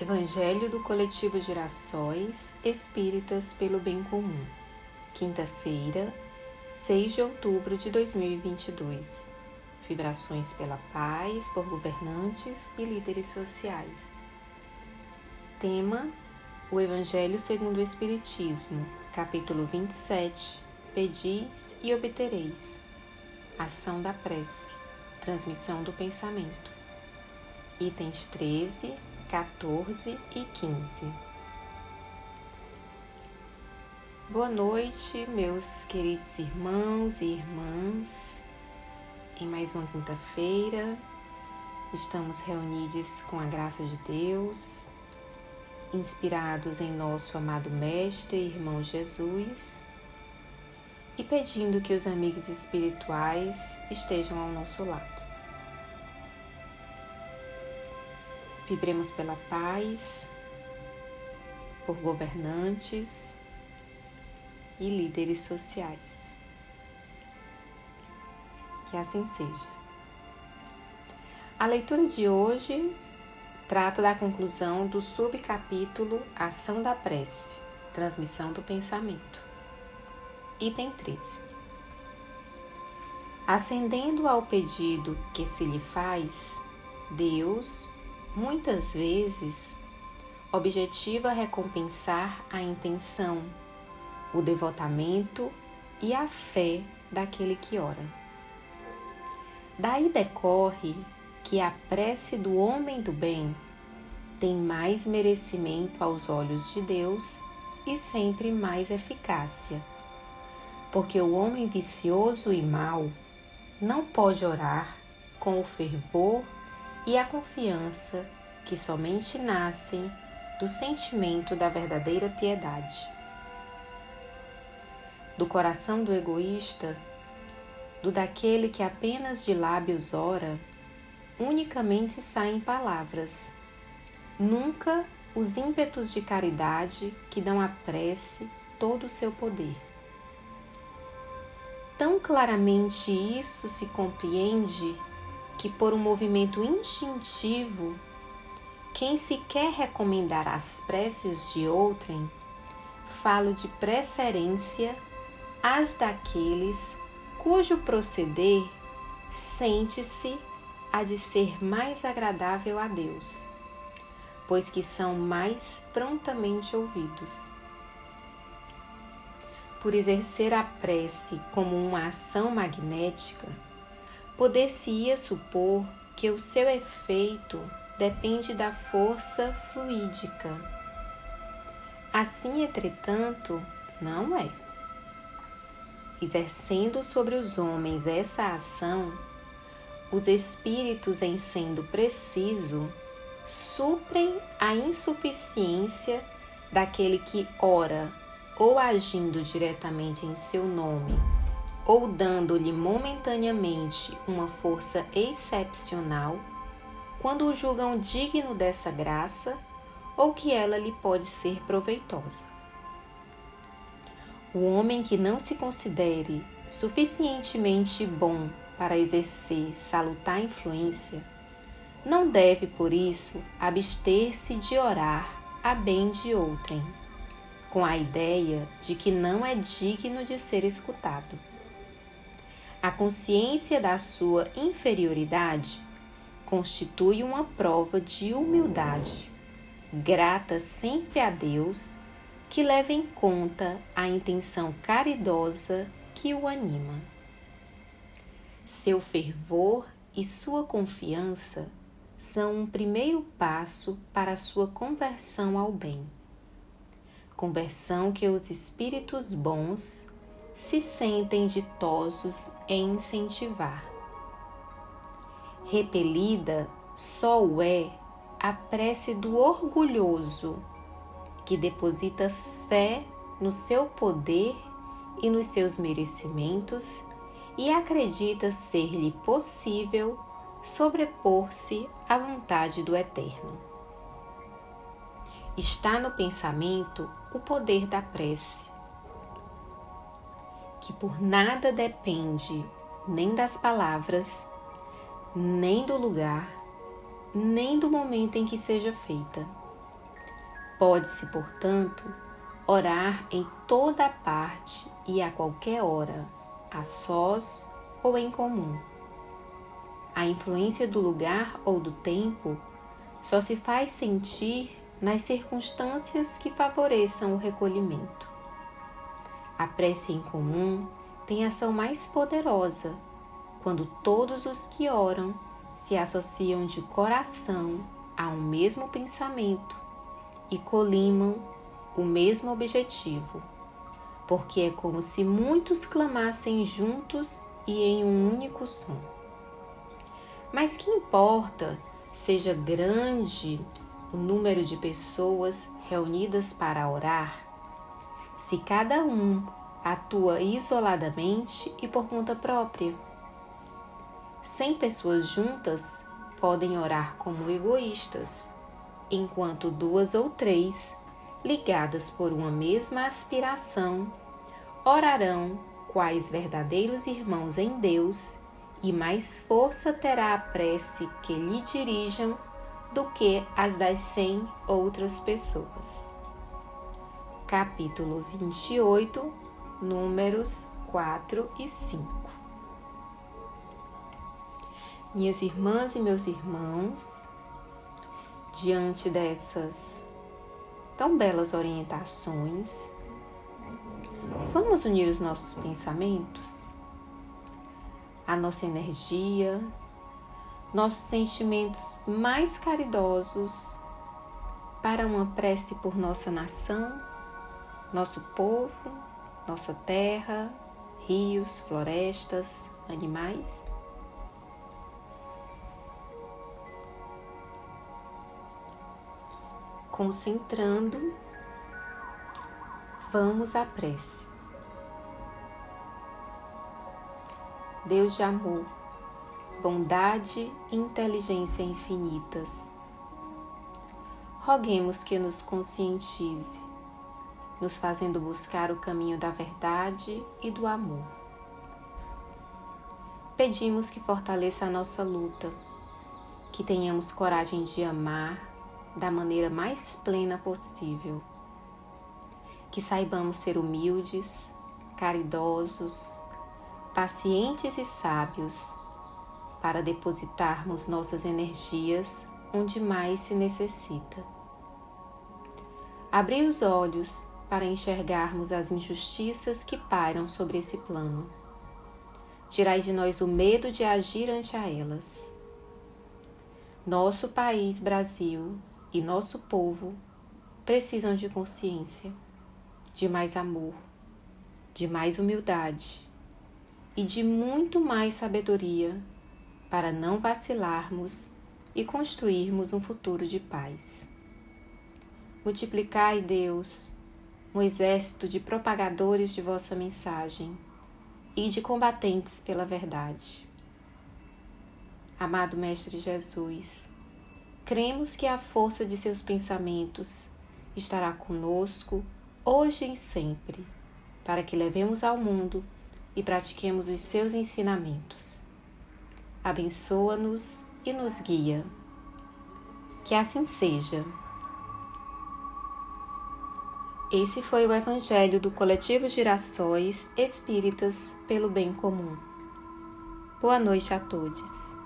Evangelho do Coletivo Girassóis Espíritas pelo Bem Comum. Quinta-feira, 6 de outubro de 2022. Vibrações pela paz por governantes e líderes sociais. Tema: O Evangelho segundo o Espiritismo, capítulo 27. Pedis e obtereis. Ação da prece. Transmissão do pensamento. Itens 13 14 e 15. Boa noite, meus queridos irmãos e irmãs. Em mais uma quinta-feira, estamos reunidos com a graça de Deus, inspirados em nosso amado Mestre e irmão Jesus e pedindo que os amigos espirituais estejam ao nosso lado. Vibremos pela paz, por governantes e líderes sociais. Que assim seja. A leitura de hoje trata da conclusão do subcapítulo Ação da Prece, Transmissão do Pensamento. Item 13. Ascendendo ao pedido que se lhe faz, Deus, muitas vezes objetiva recompensar a intenção, o devotamento e a fé daquele que ora. Daí decorre que a prece do homem do bem tem mais merecimento aos olhos de Deus e sempre mais eficácia, porque o homem vicioso e mau não pode orar com o fervor e a confiança que somente nascem do sentimento da verdadeira piedade. Do coração do egoísta, do daquele que apenas de lábios ora, unicamente saem palavras, nunca os ímpetos de caridade que dão à prece todo o seu poder. Tão claramente isso se compreende que, por um movimento instintivo, quem se quer recomendar as preces de outrem, falo de preferência as daqueles cujo proceder sente-se a de ser mais agradável a Deus, pois que são mais prontamente ouvidos. Por exercer a prece como uma ação magnética, poder-se-ia supor que o seu efeito depende da força fluídica. Assim, entretanto, não é. Exercendo sobre os homens essa ação, os espíritos, em sendo preciso, suprem a insuficiência daquele que ora ou agindo diretamente em seu nome ou dando-lhe momentaneamente uma força excepcional, quando o julgam digno dessa graça ou que ela lhe pode ser proveitosa. O homem que não se considere suficientemente bom para exercer salutar influência, não deve, por isso, abster-se de orar a bem de outrem, com a ideia de que não é digno de ser escutado. A consciência da sua inferioridade constitui uma prova de humildade, grata sempre a Deus, que leva em conta a intenção caridosa que o anima. Seu fervor e sua confiança são um primeiro passo para a sua conversão ao bem. Conversão que os espíritos bons se sentem ditosos em incentivar. Repelida só o é a prece do orgulhoso, que deposita fé no seu poder e nos seus merecimentos e acredita ser-lhe possível sobrepor-se à vontade do Eterno. Está no pensamento o poder da prece que por nada depende nem das palavras, nem do lugar, nem do momento em que seja feita. Pode-se, portanto, orar em toda parte e a qualquer hora, a sós ou em comum. A influência do lugar ou do tempo só se faz sentir nas circunstâncias que favoreçam o recolhimento. A prece em comum tem ação mais poderosa quando todos os que oram se associam de coração a um mesmo pensamento e colimam o mesmo objetivo, porque é como se muitos clamassem juntos e em um único som. Mas que importa seja grande o número de pessoas reunidas para orar, se cada um atua isoladamente e por conta própria. Cem pessoas juntas podem orar como egoístas, enquanto duas ou três, ligadas por uma mesma aspiração, orarão quais verdadeiros irmãos em Deus, e mais força terá a prece que lhe dirijam do que as das cem outras pessoas. Capítulo 28, números 4 e 5 Minhas irmãs e meus irmãos, diante dessas tão belas orientações, vamos unir os nossos pensamentos, a nossa energia, nossos sentimentos mais caridosos para uma prece por nossa nação, nosso povo, nossa terra, rios, florestas, animais. Concentrando, vamos à prece. Deus de amor, bondade e inteligência infinitas, roguemos que nos conscientize, nos fazendo buscar o caminho da verdade e do amor. Pedimos que fortaleça a nossa luta, que tenhamos coragem de amar da maneira mais plena possível, que saibamos ser humildes, caridosos, pacientes e sábios para depositarmos nossas energias onde mais se necessita. Abrir os olhos para enxergarmos as injustiças que pairam sobre esse plano. Tirai de nós o medo de agir ante a elas. Nosso país, Brasil, e nosso povo precisam de consciência, de mais amor, de mais humildade e de muito mais sabedoria para não vacilarmos e construirmos um futuro de paz. Multiplicai, Deus, um exército de propagadores de vossa mensagem e de combatentes pela verdade. Amado Mestre Jesus, cremos que a força de seus pensamentos estará conosco hoje e sempre, para que levemos ao mundo e pratiquemos os seus ensinamentos. Abençoa-nos e nos guia. Que assim seja. Esse foi o Evangelho do Coletivo Girassóis Espíritas pelo Bem Comum. Boa noite a todos.